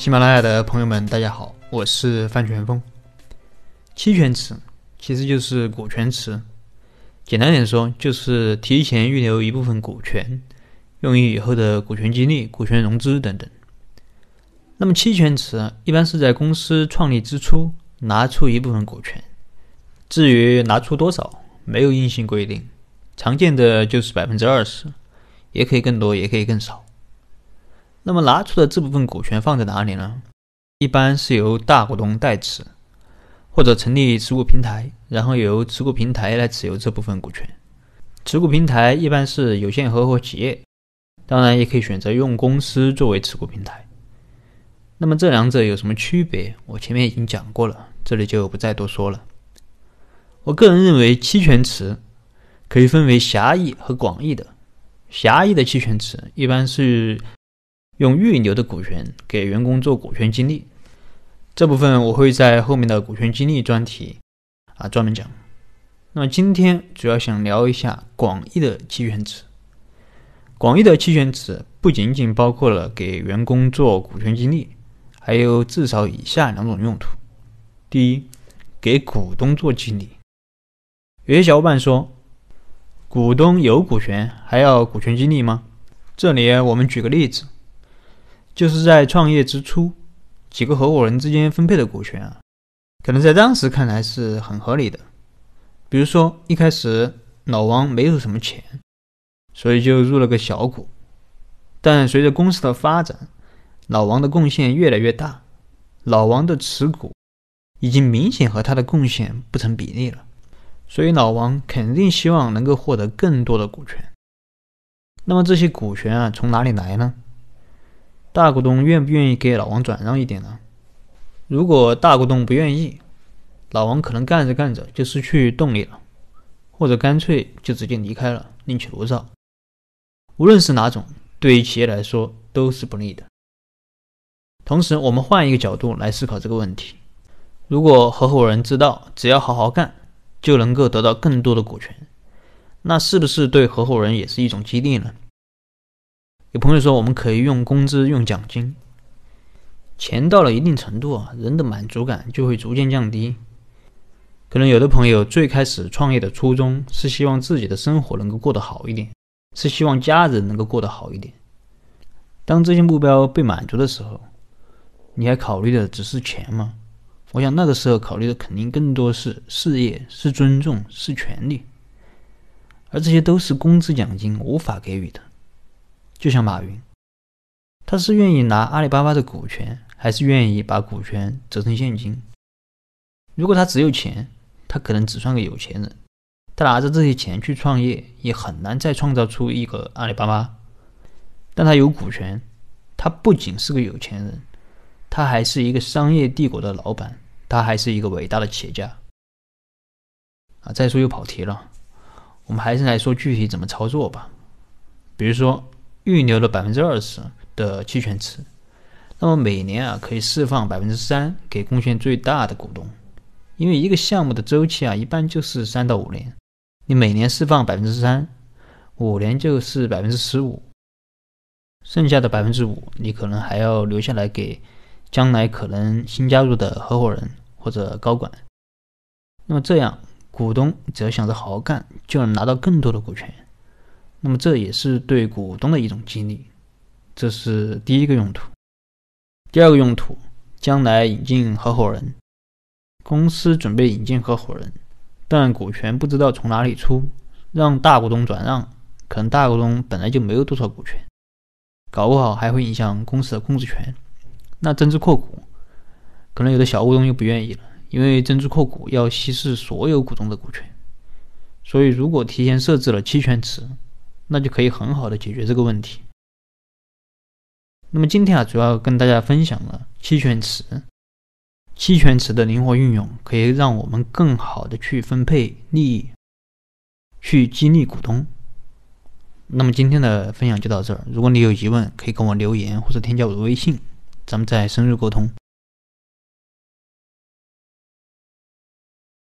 喜马拉雅的朋友们，大家好，我是范全峰。期权池其实就是股权池，简单点说，就是提前预留一部分股权，用于以后的股权激励、股权融资等等。那么期权池一般是在公司创立之初拿出一部分股权，至于拿出多少，没有硬性规定，常见的就是百分之二十，也可以更多，也可以更少。那么拿出的这部分股权放在哪里呢？一般是由大股东代持，或者成立持股平台，然后由持股平台来持有这部分股权。持股平台一般是有限合伙企业，当然也可以选择用公司作为持股平台。那么这两者有什么区别？我前面已经讲过了，这里就不再多说了。我个人认为，期权池可以分为狭义和广义的。狭义的期权池一般是。用预留的股权给员工做股权激励，这部分我会在后面的股权激励专题啊专门讲。那么今天主要想聊一下广义的期权池。广义的期权池不仅仅包括了给员工做股权激励，还有至少以下两种用途：第一，给股东做激励。有些小伙伴说，股东有股权还要股权激励吗？这里我们举个例子。就是在创业之初，几个合伙人之间分配的股权啊，可能在当时看来是很合理的。比如说，一开始老王没有什么钱，所以就入了个小股。但随着公司的发展，老王的贡献越来越大，老王的持股已经明显和他的贡献不成比例了，所以老王肯定希望能够获得更多的股权。那么这些股权啊，从哪里来呢？大股东愿不愿意给老王转让一点呢？如果大股东不愿意，老王可能干着干着就失去动力了，或者干脆就直接离开了，另起炉灶。无论是哪种，对于企业来说都是不利的。同时，我们换一个角度来思考这个问题：如果合伙人知道只要好好干就能够得到更多的股权，那是不是对合伙人也是一种激励呢？有朋友说，我们可以用工资、用奖金，钱到了一定程度啊，人的满足感就会逐渐降低。可能有的朋友最开始创业的初衷是希望自己的生活能够过得好一点，是希望家人能够过得好一点。当这些目标被满足的时候，你还考虑的只是钱吗？我想那个时候考虑的肯定更多是事业、是尊重、是权利，而这些都是工资奖金无法给予的。就像马云，他是愿意拿阿里巴巴的股权，还是愿意把股权折成现金？如果他只有钱，他可能只算个有钱人，他拿着这些钱去创业，也很难再创造出一个阿里巴巴。但他有股权，他不仅是个有钱人，他还是一个商业帝国的老板，他还是一个伟大的企业家。啊，再说又跑题了，我们还是来说具体怎么操作吧，比如说。预留了百分之二十的期权池，那么每年啊可以释放百分之三给贡献最大的股东，因为一个项目的周期啊一般就是三到五年，你每年释放百分之三，五年就是百分之十五，剩下的百分之五你可能还要留下来给将来可能新加入的合伙人或者高管，那么这样股东只要想着好好干，就能拿到更多的股权。那么这也是对股东的一种激励，这是第一个用途。第二个用途，将来引进合伙人，公司准备引进合伙人，但股权不知道从哪里出，让大股东转让，可能大股东本来就没有多少股权，搞不好还会影响公司的控制权。那增资扩股，可能有的小股东又不愿意了，因为增资扩股要稀释所有股东的股权，所以如果提前设置了期权池。那就可以很好的解决这个问题。那么今天啊，主要跟大家分享了期权池，期权池的灵活运用可以让我们更好的去分配利益，去激励股东。那么今天的分享就到这儿，如果你有疑问，可以跟我留言或者添加我的微信，咱们再深入沟通。